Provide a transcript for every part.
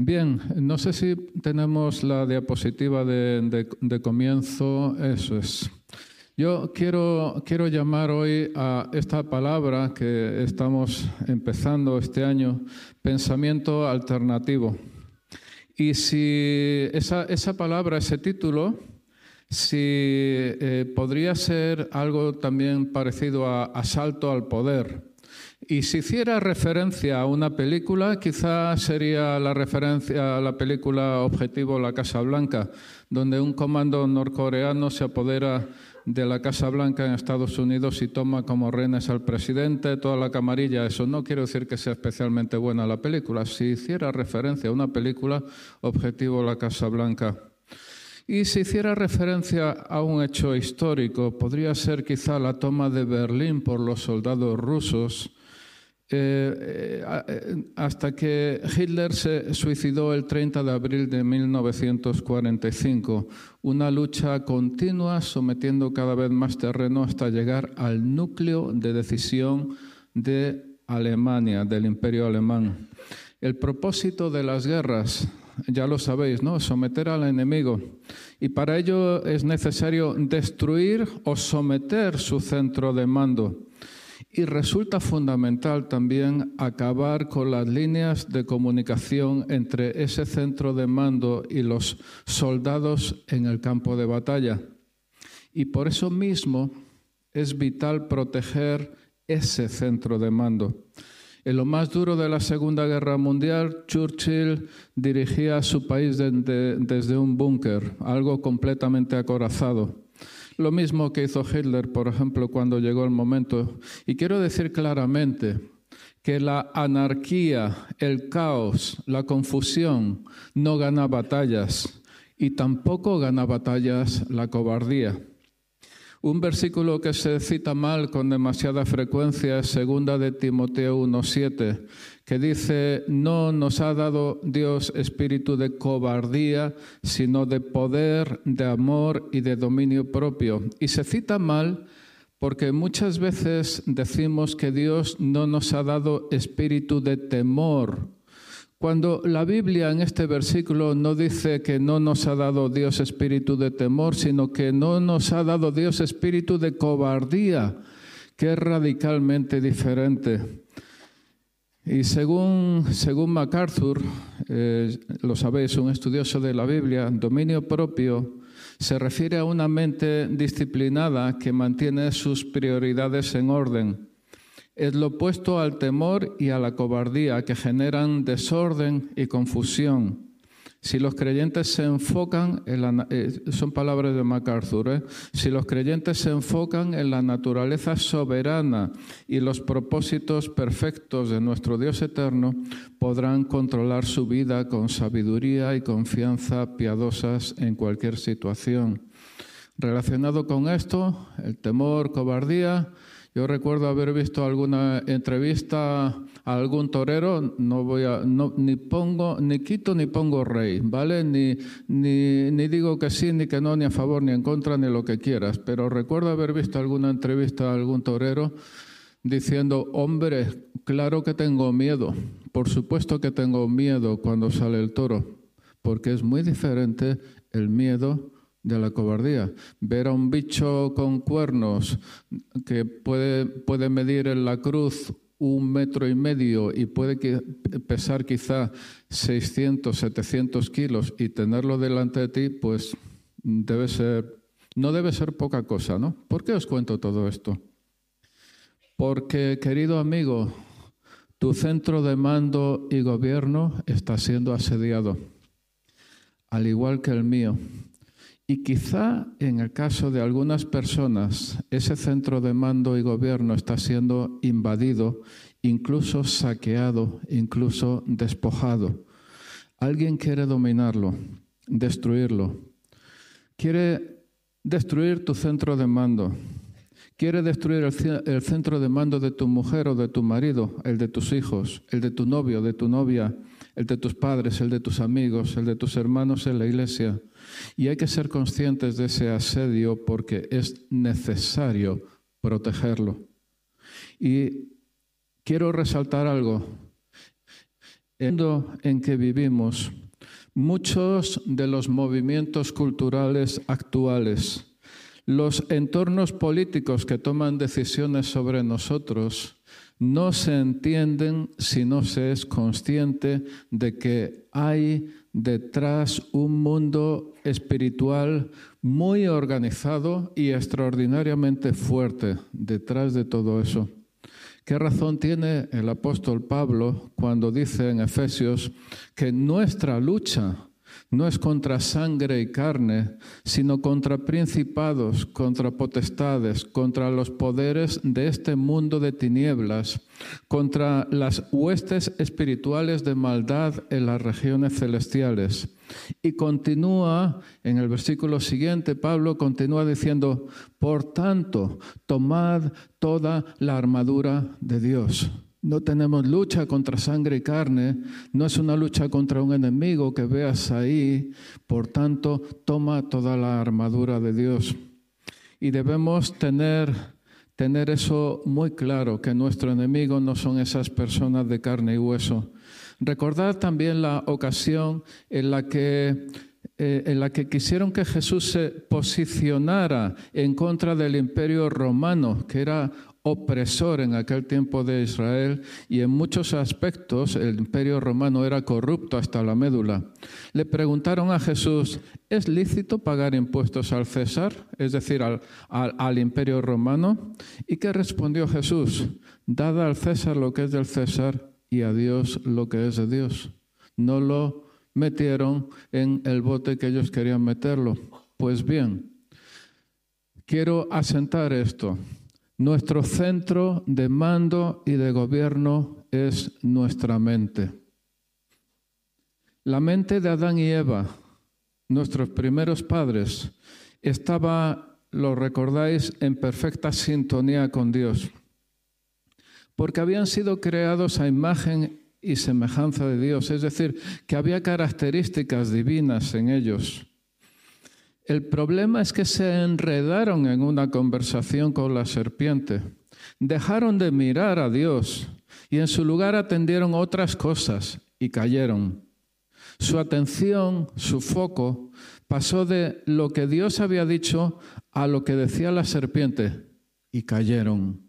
Bien, no sé si tenemos la diapositiva de, comienzo. Eso es. Yo quiero, quiero llamar hoy a esta palabra que estamos empezando este año, pensamiento alternativo. Y si esa, esa palabra, ese título, si eh, podría ser algo también parecido a asalto al poder. Y si hiciera referencia a una película, quizá sería la referencia a la película Objetivo La Casa Blanca, donde un comando norcoreano se apodera de la Casa Blanca en Estados Unidos y toma como rehenes al presidente, toda la camarilla. Eso no quiero decir que sea especialmente buena la película. Si hiciera referencia a una película, Objetivo La Casa Blanca. Y si hiciera referencia a un hecho histórico, podría ser quizá la toma de Berlín por los soldados rusos eh, eh, hasta que Hitler se suicidó el 30 de abril de 1945. Una lucha continua sometiendo cada vez más terreno hasta llegar al núcleo de decisión de Alemania, del imperio alemán. El propósito de las guerras, ya lo sabéis, ¿no? Someter al enemigo. Y para ello es necesario destruir o someter su centro de mando. Y resulta fundamental también acabar con las líneas de comunicación entre ese centro de mando y los soldados en el campo de batalla. Y por eso mismo es vital proteger ese centro de mando. En lo más duro de la Segunda Guerra Mundial, Churchill dirigía a su país desde un búnker, algo completamente acorazado. Lo mismo que hizo Hitler, por ejemplo, cuando llegó el momento. Y quiero decir claramente que la anarquía, el caos, la confusión no gana batallas y tampoco gana batallas la cobardía. Un versículo que se cita mal con demasiada frecuencia es segunda de Timoteo 1:7, que dice, "No nos ha dado Dios espíritu de cobardía, sino de poder, de amor y de dominio propio." Y se cita mal porque muchas veces decimos que Dios no nos ha dado espíritu de temor, cuando la Biblia en este versículo no dice que no nos ha dado Dios espíritu de temor, sino que no nos ha dado Dios espíritu de cobardía, que es radicalmente diferente. Y según, según MacArthur, eh, lo sabéis, un estudioso de la Biblia, dominio propio se refiere a una mente disciplinada que mantiene sus prioridades en orden es lo opuesto al temor y a la cobardía que generan desorden y confusión. Si los creyentes se enfocan en la, eh, son palabras de MacArthur, ¿eh? si los creyentes se enfocan en la naturaleza soberana y los propósitos perfectos de nuestro Dios eterno, podrán controlar su vida con sabiduría y confianza piadosas en cualquier situación. Relacionado con esto, el temor, cobardía, yo recuerdo haber visto alguna entrevista a algún torero, no voy a, ni pongo, ni quito ni pongo rey, ¿vale? Ni, ni, ni digo que sí, ni que no, ni a favor, ni en contra, ni lo que quieras. Pero recuerdo haber visto alguna entrevista a algún torero diciendo, hombre, claro que tengo miedo, por supuesto que tengo miedo cuando sale el toro, porque es muy diferente el miedo de la cobardía. Ver a un bicho con cuernos que puede, puede medir en la cruz un metro y medio y puede pesar quizá 600, 700 kilos y tenerlo delante de ti, pues debe ser, no debe ser poca cosa, ¿no? ¿Por qué os cuento todo esto? Porque, querido amigo, tu centro de mando y gobierno está siendo asediado, al igual que el mío. Y quizá en el caso de algunas personas, ese centro de mando y gobierno está siendo invadido, incluso saqueado, incluso despojado. Alguien quiere dominarlo, destruirlo. Quiere destruir tu centro de mando. Quiere destruir el, centro de mando de tu mujer o de tu marido, el de tus hijos, el de tu novio, de tu novia, el de tus padres, el de tus amigos, el de tus hermanos en la iglesia. Y hay que ser conscientes de ese asedio porque es necesario protegerlo. Y quiero resaltar algo. el mundo en que vivimos, muchos de los movimientos culturales actuales, los entornos políticos que toman decisiones sobre nosotros, no se entienden si no se es consciente de que hay detrás un mundo espiritual muy organizado y extraordinariamente fuerte detrás de todo eso. ¿Qué razón tiene el apóstol Pablo cuando dice en Efesios que nuestra lucha no es contra sangre y carne, sino contra principados, contra potestades, contra los poderes de este mundo de tinieblas, contra las huestes espirituales de maldad en las regiones celestiales. Y continúa, en el versículo siguiente, Pablo continúa diciendo, por tanto, tomad toda la armadura de Dios no tenemos lucha contra sangre y carne, no es una lucha contra un enemigo que veas ahí, por tanto, toma toda la armadura de Dios. Y debemos tener, tener eso muy claro, que nuestro enemigo no son esas personas de carne y hueso. Recordad también la ocasión en la que eh, en la que quisieron que Jesús se posicionara en contra del imperio romano, que era opresor en aquel tiempo de Israel y en muchos aspectos el imperio romano era corrupto hasta la médula. Le preguntaron a Jesús, ¿es lícito pagar impuestos al César, es decir, al, al, imperio romano? ¿Y qué respondió Jesús? Dada al César lo que es del César y a Dios lo que es de Dios. No lo metieron en el bote que ellos querían meterlo. Pues bien, quiero asentar esto. Nuestro centro de mando y de gobierno es nuestra mente. La mente de Adán y Eva, nuestros primeros padres, estaba, lo recordáis, en perfecta sintonía con Dios, porque habían sido creados a imagen y semejanza de Dios, es decir, que había características divinas en ellos. El problema es que se enredaron en una conversación con la serpiente, dejaron de mirar a Dios y en su lugar atendieron otras cosas y cayeron. Su atención, su foco, pasó de lo que Dios había dicho a lo que decía la serpiente y cayeron.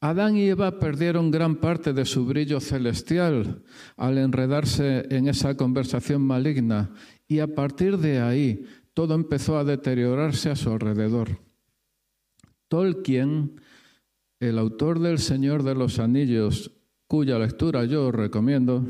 Adán y Eva perdieron gran parte de su brillo celestial al enredarse en esa conversación maligna y a partir de ahí todo empezó a deteriorarse a su alrededor. Tolkien, el autor del Señor de los Anillos, cuya lectura yo recomiendo,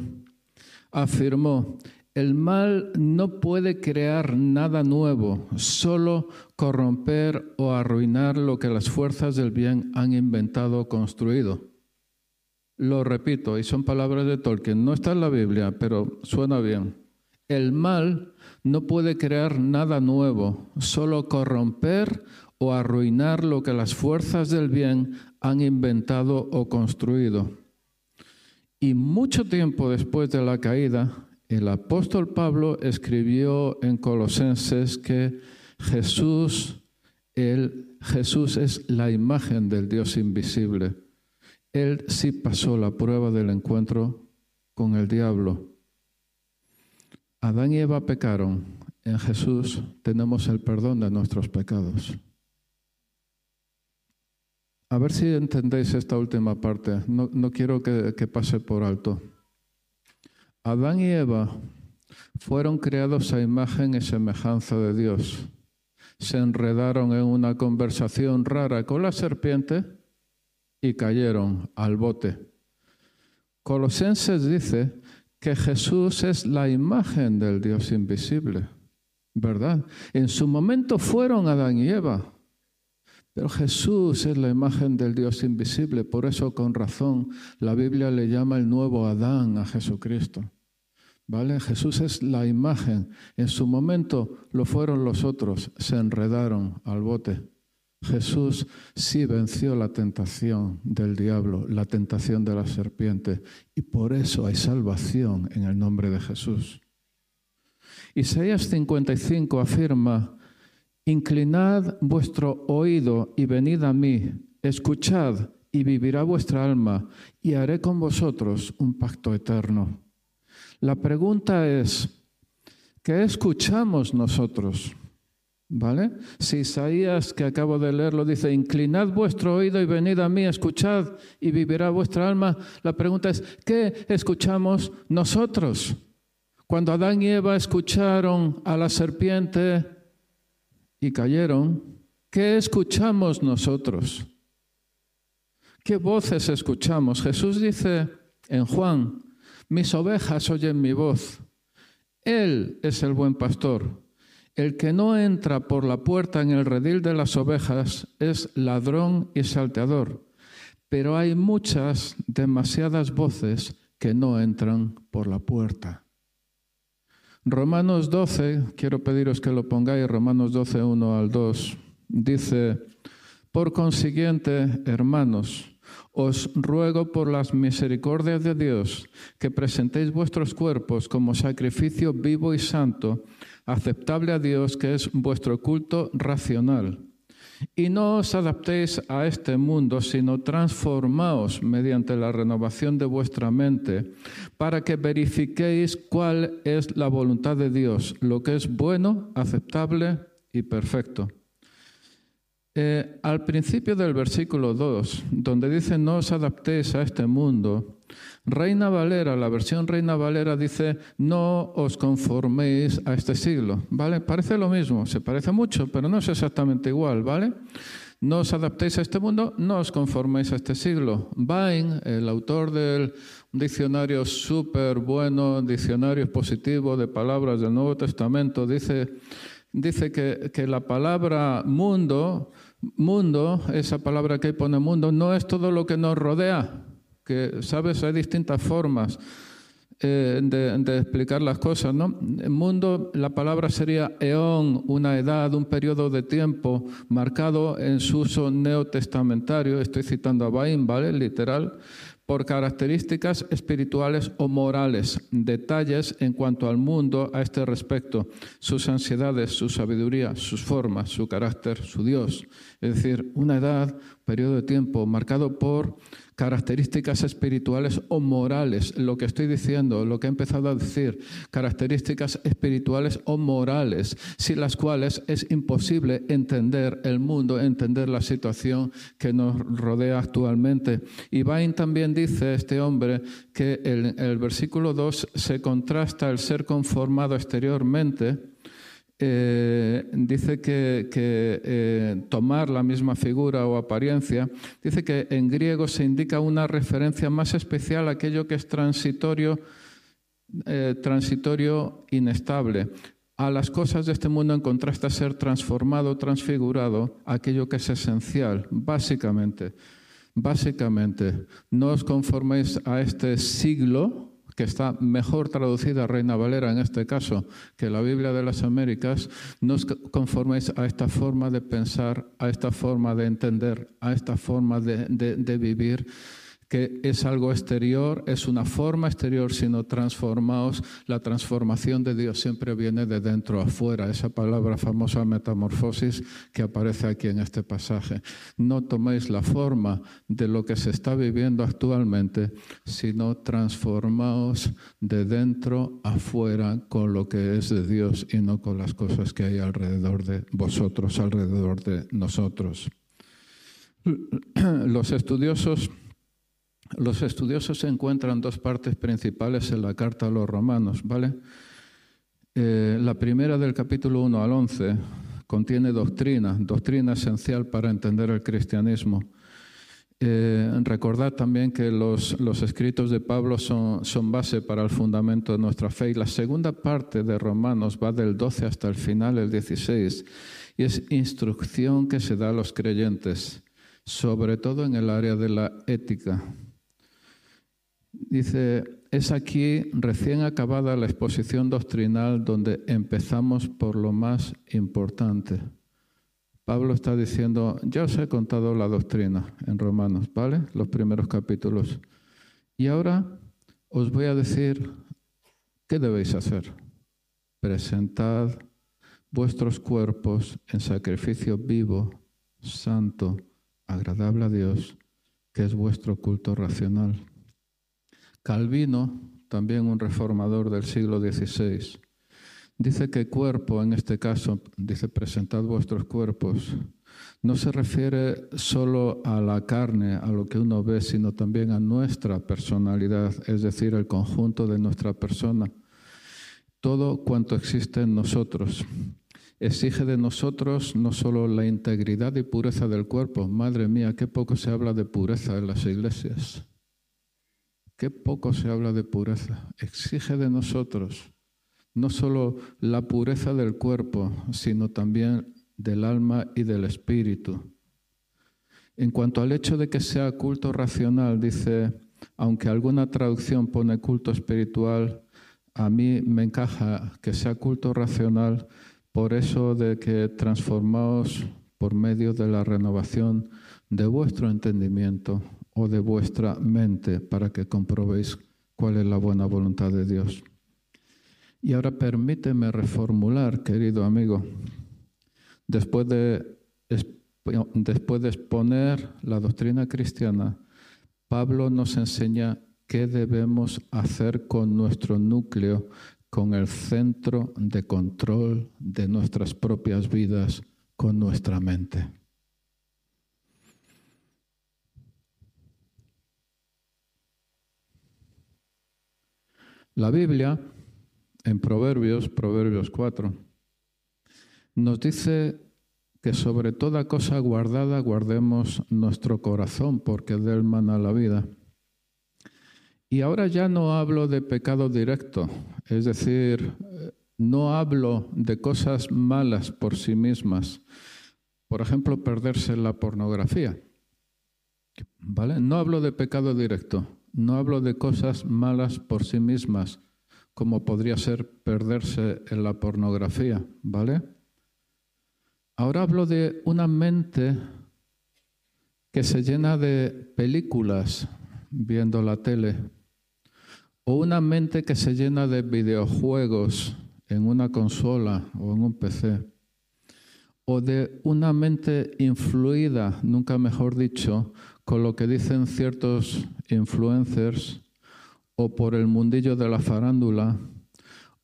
afirmó, el mal no puede crear nada nuevo, solo corromper o arruinar lo que las fuerzas del bien han inventado o construido. Lo repito, y son palabras de Tolkien, no está en la Biblia, pero suena bien. El mal no puede crear nada nuevo, solo corromper o arruinar lo que las fuerzas del bien han inventado o construido. Y mucho tiempo después de la caída, el apóstol Pablo escribió en Colosenses que Jesús, Jesús es la imagen del Dios invisible. Él sí pasó la prueba del encuentro con el diablo. Adán y Eva pecaron, en Jesús tenemos el perdón de nuestros pecados. A ver si entendéis esta última parte. No, quiero que, que pase por alto. Adán y Eva fueron creados a imagen y semejanza de Dios. Se enredaron en una conversación rara con la serpiente y cayeron al bote. Colosenses dice que Jesús es la imagen del Dios invisible, ¿verdad? En su momento fueron Adán y Eva, pero Jesús es la imagen del Dios invisible, por eso con razón la Biblia le llama el nuevo Adán a Jesucristo. ¿Vale? Jesús es la imagen. En su momento lo fueron los otros, se enredaron al bote. Jesús sí venció la tentación del diablo, la tentación de la serpiente, y por eso hay salvación en el nombre de Jesús. Isaías 55 afirma, Inclinad vuestro oído y venid a mí, escuchad y vivirá vuestra alma, y haré con vosotros un pacto eterno. La pregunta es, ¿qué escuchamos nosotros? ¿Vale? Si Isaías, que acabo de leerlo, dice, inclinad vuestro oído y venid a mí, escuchad y vivirá vuestra alma, la pregunta es, ¿qué escuchamos nosotros? Cuando Adán y Eva escucharon a la serpiente y cayeron, ¿qué escuchamos nosotros? ¿Qué voces escuchamos? Jesús dice en Juan, mis ovejas oyen mi voz. Él es el buen pastor. El que no entra por la puerta en el redil de las ovejas es ladrón y salteador. Pero hay muchas, demasiadas voces que no entran por la puerta. Romanos 12, quiero pediros que lo pongáis, Romanos 12, 1 al 2, dice, por consiguiente, hermanos, os ruego por las misericordias de Dios que presentéis vuestros cuerpos como sacrificio vivo y santo, aceptable a Dios, que es vuestro culto racional. Y no os adaptéis a este mundo, sino transformaos mediante la renovación de vuestra mente, para que verifiquéis cuál es la voluntad de Dios, lo que es bueno, aceptable y perfecto. Eh, al principio del versículo 2, donde dice no os adaptéis a este mundo, Reina Valera, la versión Reina Valera dice no os conforméis a este siglo, ¿vale? Parece lo mismo, se parece mucho, pero no es exactamente igual, ¿vale? No os adaptéis a este mundo, no os conforméis a este siglo. Bain, el autor del diccionario súper bueno, diccionario expositivo de palabras del Nuevo Testamento, dice, dice que, que la palabra mundo Mundo, esa palabra que pone mundo, no es todo lo que nos rodea, que, ¿sabes? Hay distintas formas eh, de, explicar las cosas, ¿no? mundo, la palabra sería eón, una edad, un periodo de tiempo marcado en su uso neotestamentario, estoy citando a Bain, ¿vale? Literal, por características espirituales o morales, detalles en cuanto al mundo a este respecto, sus ansiedades, su sabiduría, sus formas, su carácter, su Dios. Es decir, una edad, periodo de tiempo marcado por características espirituales o morales, lo que estoy diciendo, lo que he empezado a decir, características espirituales o morales, sin las cuales es imposible entender el mundo, entender la situación que nos rodea actualmente. Y Bain también dice, este hombre, que en el versículo 2 se contrasta el ser conformado exteriormente, eh, dice que, eh, tomar la misma figura o apariencia, dice que en griego se indica una referencia más especial a aquello que es transitorio, eh, transitorio inestable. A las cosas de este mundo en contraste a ser transformado, transfigurado, aquello que es esencial, básicamente. Básicamente, no os conforméis a este siglo, que está mejor traducida Reina Valera en este caso que la Biblia de las Américas, no os conforméis a esta forma de pensar, a esta forma de entender, a esta forma de, de vivir que es algo exterior, es una forma exterior, sino transformaos. La transformación de Dios siempre viene de dentro afuera, esa palabra famosa metamorfosis que aparece aquí en este pasaje. No toméis la forma de lo que se está viviendo actualmente, sino transformaos de dentro afuera con lo que es de Dios y no con las cosas que hay alrededor de vosotros, alrededor de nosotros. Los estudiosos los estudiosos encuentran dos partes principales en la carta a los romanos, ¿vale? Eh, la primera del capítulo 1 al 11 contiene doctrina, doctrina esencial para entender el cristianismo. Eh, recordad también que los, los escritos de Pablo son, son, base para el fundamento de nuestra fe. Y la segunda parte de Romanos va del 12 hasta el final, el 16, y es instrucción que se da a los creyentes, sobre todo en el área de la ética. Dice, es aquí recién acabada la exposición doctrinal donde empezamos por lo más importante. Pablo está diciendo, ya os he contado la doctrina en Romanos, ¿vale? Los primeros capítulos. Y ahora os voy a decir qué debéis hacer. Presentad vuestros cuerpos en sacrificio vivo, santo, agradable a Dios. que es vuestro culto racional. Calvino, también un reformador del siglo XVI, dice que cuerpo, en este caso, dice presentad vuestros cuerpos, no se refiere solo a la carne, a lo que uno ve, sino también a nuestra personalidad, es decir, el conjunto de nuestra persona, todo cuanto existe en nosotros exige de nosotros no solo la integridad y pureza del cuerpo, madre mía, qué poco se habla de pureza en las iglesias, qué poco se habla de pureza, exige de nosotros no solo la pureza del cuerpo, sino también del alma y del espíritu. En cuanto al hecho de que sea culto racional, dice, aunque alguna traducción pone culto espiritual, a mí me encaja que sea culto racional por eso de que transformaos por medio de la renovación de vuestro entendimiento o de vuestra mente para que comprobéis cuál es la buena voluntad de Dios. Y ahora permíteme reformular, querido amigo, después de, después de exponer la doctrina cristiana, Pablo nos enseña qué debemos hacer con nuestro núcleo con el centro de control de nuestras propias vidas, con nuestra mente. La Biblia, en Proverbios, Proverbios 4, nos dice que sobre toda cosa guardada guardemos nuestro corazón, porque de él mana la vida. Y ahora ya no hablo de pecado directo, es decir, no hablo de cosas malas por sí mismas. Por ejemplo, perderse la pornografía. ¿Vale? No hablo de pecado directo, no hablo de cosas malas por sí mismas, como podría ser perderse en la pornografía, ¿vale? Ahora hablo de una mente que se llena de películas viendo la tele, o una mente que se llena de videojuegos en una consola o en un PC, o de una mente influida, nunca mejor dicho, con lo que dicen ciertos influencers o por el mundillo de la farándula,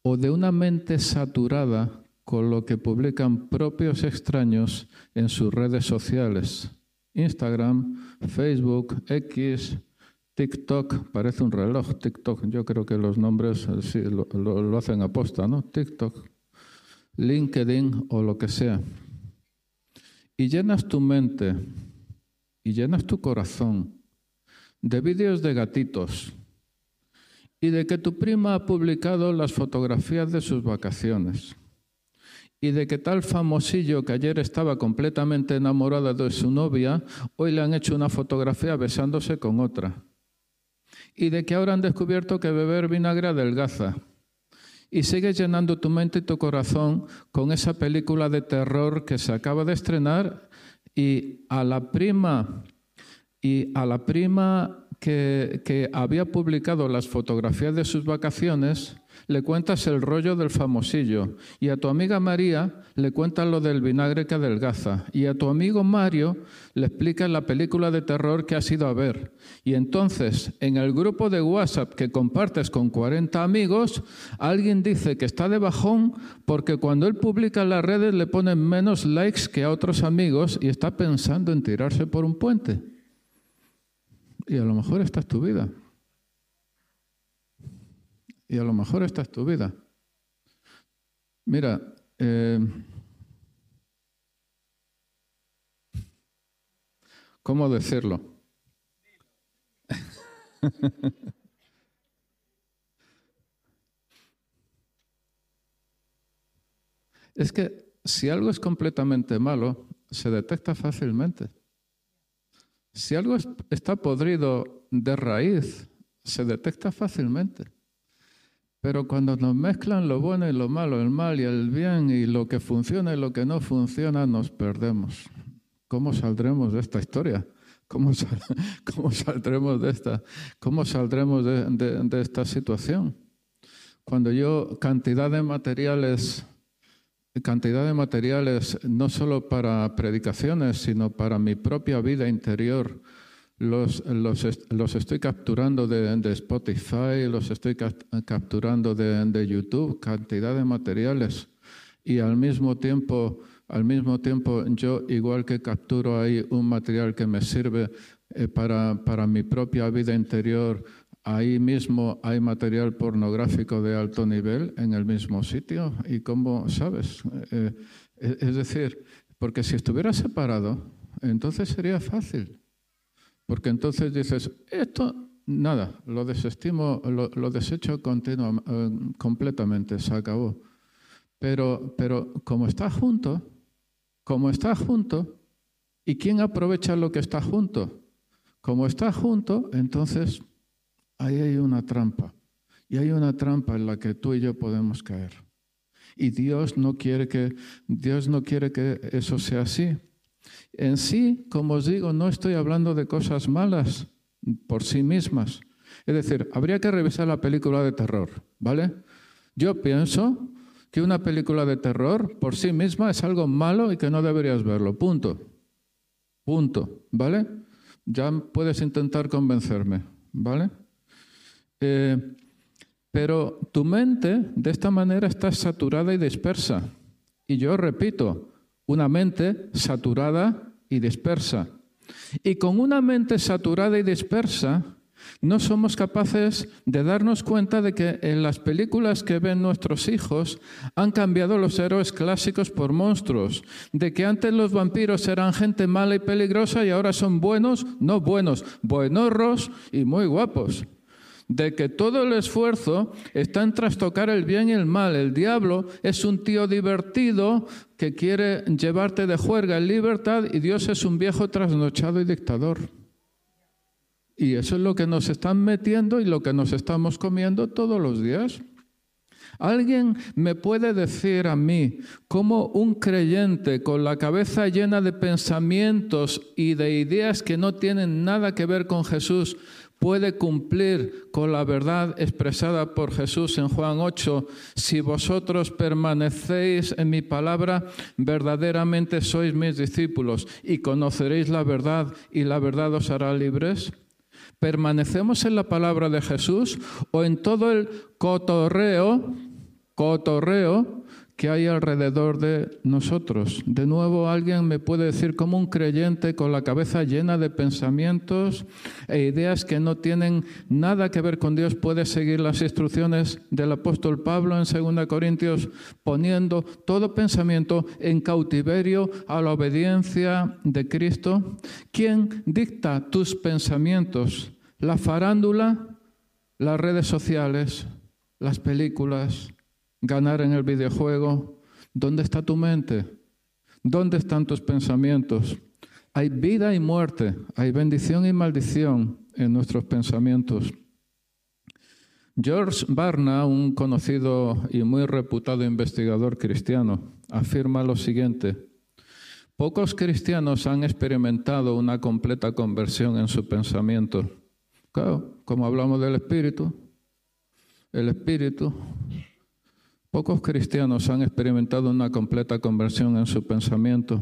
o de una mente saturada con lo que publican propios extraños en sus redes sociales, Instagram, Facebook, X, TikTok parece un reloj, TikTok, yo creo que los nombres eh, sí, lo, lo, hacen aposta, ¿no? TikTok, LinkedIn o lo que sea. Y llenas tu mente y llenas tu corazón de vídeos de gatitos y de que tu prima ha publicado las fotografías de sus vacaciones y de que tal famosillo que ayer estaba completamente enamorada de su novia, hoy le han hecho una fotografía besándose con otra y de que ahora han descubierto que beber vinagre adelgaza. Y sigues llenando tu mente y tu corazón con esa película de terror que se acaba de estrenar y a la prima y a la prima que, había publicado las fotografías de sus vacaciones le cuentas el rollo del famosillo y a tu amiga María le cuentas lo del vinagre que adelgaza y a tu amigo Mario le explicas la película de terror que has ido a ver. Y entonces, en el grupo de WhatsApp que compartes con 40 amigos, alguien dice que está de bajón porque cuando él publica en las redes le ponen menos likes que a otros amigos y está pensando en tirarse por un puente. Y a lo mejor esta es tu vida. Y a lo mejor esta es tu vida. Mira, eh, ¿cómo decirlo? es que si algo es completamente malo, se detecta fácilmente. Si algo está podrido de raíz, se detecta fácilmente. Pero cuando nos mezclan lo bueno y lo malo, el mal y el bien, y lo que funciona y lo que no funciona, nos perdemos. ¿Cómo saldremos de esta historia? ¿Cómo, saldremos de esta, cómo saldremos de, esta situación? Cuando yo cantidad de materiales, cantidad de materiales no solo para predicaciones, sino para mi propia vida interior, los, los, estoy capturando de, Spotify, los estoy capturando de, de, YouTube, cantidad de materiales. Y al mismo tiempo, al mismo tiempo, yo igual que capturo ahí un material que me sirve eh, para, para mi propia vida interior, ahí mismo hay material pornográfico de alto nivel en el mismo sitio. ¿Y cómo sabes? Eh, eh, es decir, porque si estuviera separado, entonces sería fácil. Porque entonces dices, esto, nada, lo desestimo, lo, desecho continuo, eh, completamente, se acabó. Pero, pero como está junto, como está junto, ¿y quién aprovecha lo que está junto? Como está junto, entonces ahí hay una trampa. Y hay una trampa en la que tú y yo podemos caer. Y Dios no quiere que, Dios no quiere que eso sea así. En sí, como os digo, no estoy hablando de cosas malas por sí mismas. Es decir, habría que revisar la película de terror, ¿vale? Yo pienso que una película de terror por sí misma es algo malo y que no deberías verlo. Punto. Punto. ¿Vale? Ya puedes intentar convencerme. ¿Vale? Eh, pero tu mente de esta manera está saturada y dispersa. Y yo repito, una mente saturada y dispersa. Y con una mente saturada y dispersa, no somos capaces de darnos cuenta de que en las películas que ven nuestros hijos han cambiado los héroes clásicos por monstruos, de que antes los vampiros eran gente mala y peligrosa y ahora son buenos, no buenos, buenorros y muy guapos de que todo el esfuerzo está en trastocar el bien y el mal. El diablo es un tío divertido que quiere llevarte de juerga en libertad y Dios es un viejo trasnochado y dictador. Y eso es lo que nos están metiendo y lo que nos estamos comiendo todos los días. ¿Alguien me puede decir a mí cómo un creyente con la cabeza llena de pensamientos y de ideas que no tienen nada que ver con Jesús puede cumplir con la verdad expresada por Jesús en Juan 8, si vosotros permanecéis en mi palabra, verdaderamente sois mis discípulos y conoceréis la verdad y la verdad os hará libres. ¿Permanecemos en la palabra de Jesús o en todo el cotorreo, cotorreo que hay alrededor de nosotros. De nuevo, alguien me puede decir cómo un creyente con la cabeza llena de pensamientos e ideas que no tienen nada que ver con Dios puede seguir las instrucciones del apóstol Pablo en 2 Corintios, poniendo todo pensamiento en cautiverio a la obediencia de Cristo. ¿Quién dicta tus pensamientos? ¿La farándula? ¿Las redes sociales? ¿Las películas? Ganar en el videojuego. ¿Dónde está tu mente? ¿Dónde están tus pensamientos? Hay vida y muerte, hay bendición y maldición en nuestros pensamientos. George Barna, un conocido y muy reputado investigador cristiano, afirma lo siguiente. Pocos cristianos han experimentado una completa conversión en su pensamiento. Claro, como hablamos del espíritu, el espíritu Pocos cristianos han experimentado una completa conversión en su pensamiento.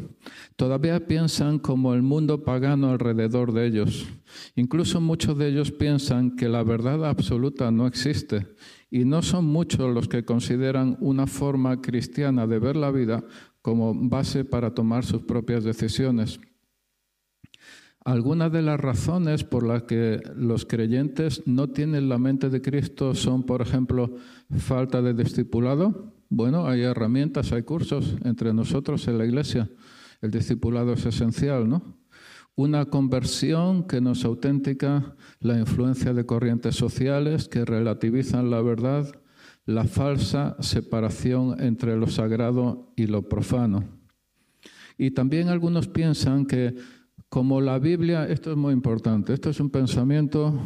Todavía piensan como el mundo pagano alrededor de ellos. Incluso muchos de ellos piensan que la verdad absoluta no existe. Y no son muchos los que consideran una forma cristiana de ver la vida como base para tomar sus propias decisiones. Algunas de las razones por las que los creyentes no tienen la mente de Cristo son, por ejemplo, falta de discipulado. Bueno, hay herramientas, hay cursos entre nosotros en la iglesia. El discipulado es esencial, ¿no? Una conversión que no es auténtica, la influencia de corrientes sociales que relativizan la verdad, la falsa separación entre lo sagrado y lo profano. Y también algunos piensan que como la Biblia, esto es muy importante, esto es un pensamiento,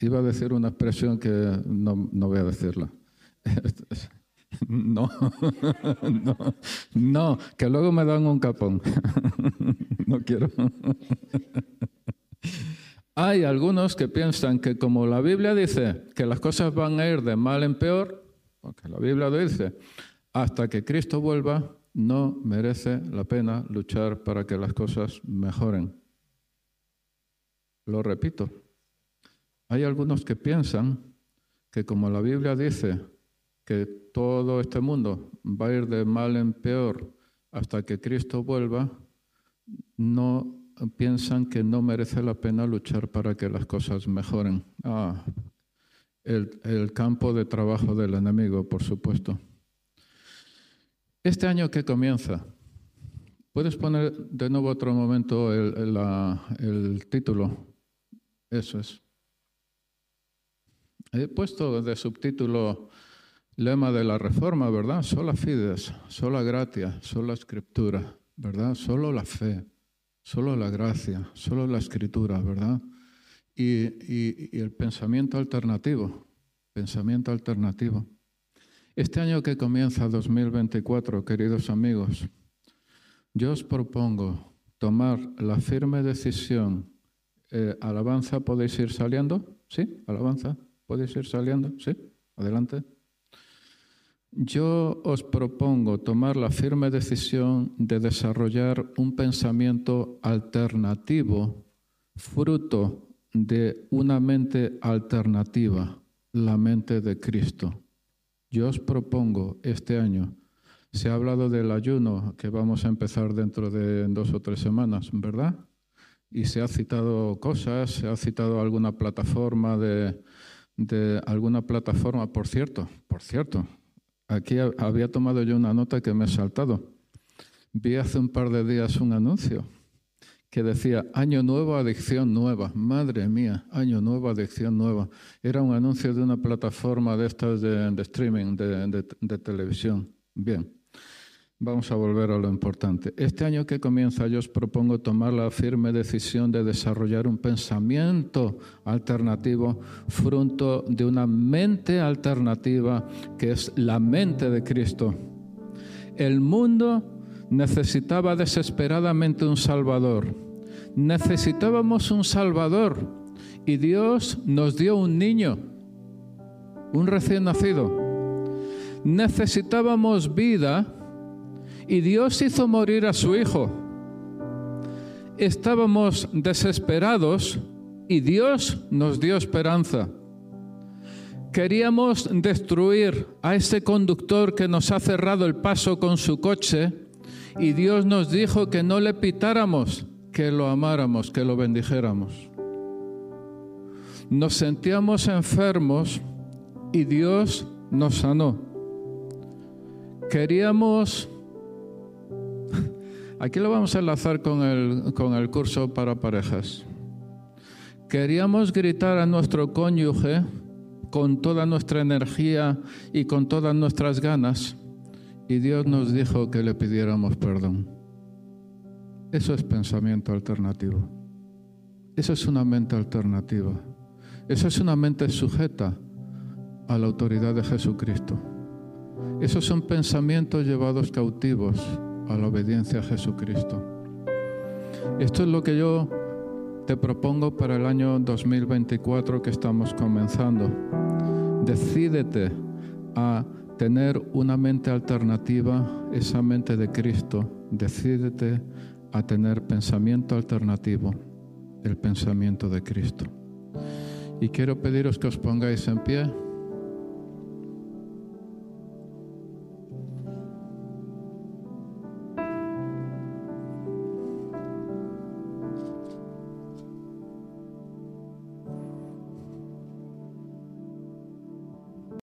iba a decir una expresión que no, voy a decirla. No, no, no, que luego me dan un capón. No quiero. Hay algunos que piensan que como la Biblia dice que las cosas van a ir de mal en peor, porque la Biblia dice, hasta que Cristo vuelva, no merece la pena luchar para que las cosas mejoren. lo repito. Hay algunos que piensan que como la Biblia dice que todo este mundo va a ir de mal en peor hasta que Cristo vuelva, no piensan que no merece la pena luchar para que las cosas mejoren. Ah, el, el campo de trabajo del enemigo, por supuesto. Este año que comienza, ¿puedes poner de nuevo otro momento el, título? Eso es. He puesto de subtítulo lema de la reforma, ¿verdad? Sola fides, sola gratia, sola escritura, ¿verdad? Solo la fe, solo la gracia, solo la escritura, ¿verdad? Y el pensamiento alternativo, pensamiento alternativo. Este año que comienza 2024, queridos amigos, yo os propongo tomar la firme decisión. Eh, ¿Alabanza podéis ir saliendo? ¿Sí? ¿Alabanza? ¿Podéis ir saliendo? ¿Sí? Adelante. Yo os propongo tomar la firme decisión de desarrollar un pensamiento alternativo, fruto de una mente alternativa, la mente de Cristo. Yo os propongo este año, se ha hablado del ayuno que vamos a empezar dentro de dos o tres semanas, ¿verdad? Y se ha citado cosas, se ha citado alguna plataforma de, de alguna plataforma, por cierto, por cierto, Aquí había tomado yo una nota que me he saltado. Vi hace un par de días un anuncio que decía Año nuevo, adicción nueva. Madre mía, Año nuevo, adicción nueva. Era un anuncio de una plataforma de estas de, streaming, de televisión. Bien. Vamos a volver a lo importante. Este año que comienza yo os propongo tomar la firme decisión de desarrollar un pensamiento alternativo fruto de una mente alternativa que es la mente de Cristo. El mundo necesitaba desesperadamente un Salvador. Necesitábamos un Salvador y Dios nos dio un niño, un recién nacido. Necesitábamos vida y Dios hizo morir a su Hijo. Estábamos desesperados y Dios nos dio esperanza. Queríamos destruir a ese conductor que nos ha cerrado el paso con su coche y Dios nos dijo que no le pitáramos, que lo amáramos, que lo bendijéramos. Nos sentíamos enfermos y Dios nos sanó. Queríamos Aquí lo vamos a enlazar con el, con el curso para parejas. Queríamos gritar a nuestro cónyuge con toda nuestra energía y con todas nuestras ganas y Dios nos dijo que le pidiéramos perdón. Eso es pensamiento alternativo. Eso es una mente alternativa. Eso es una mente sujeta a la autoridad de Jesucristo. Esos son pensamientos llevados cautivos a la obediencia a Jesucristo. Esto es lo que yo te propongo para el año 2024 que estamos comenzando. Decídete a tener una mente alternativa, esa mente de Cristo. Decídete a tener pensamiento alternativo, el pensamiento de Cristo. Y quiero pediros que os pongáis en pie.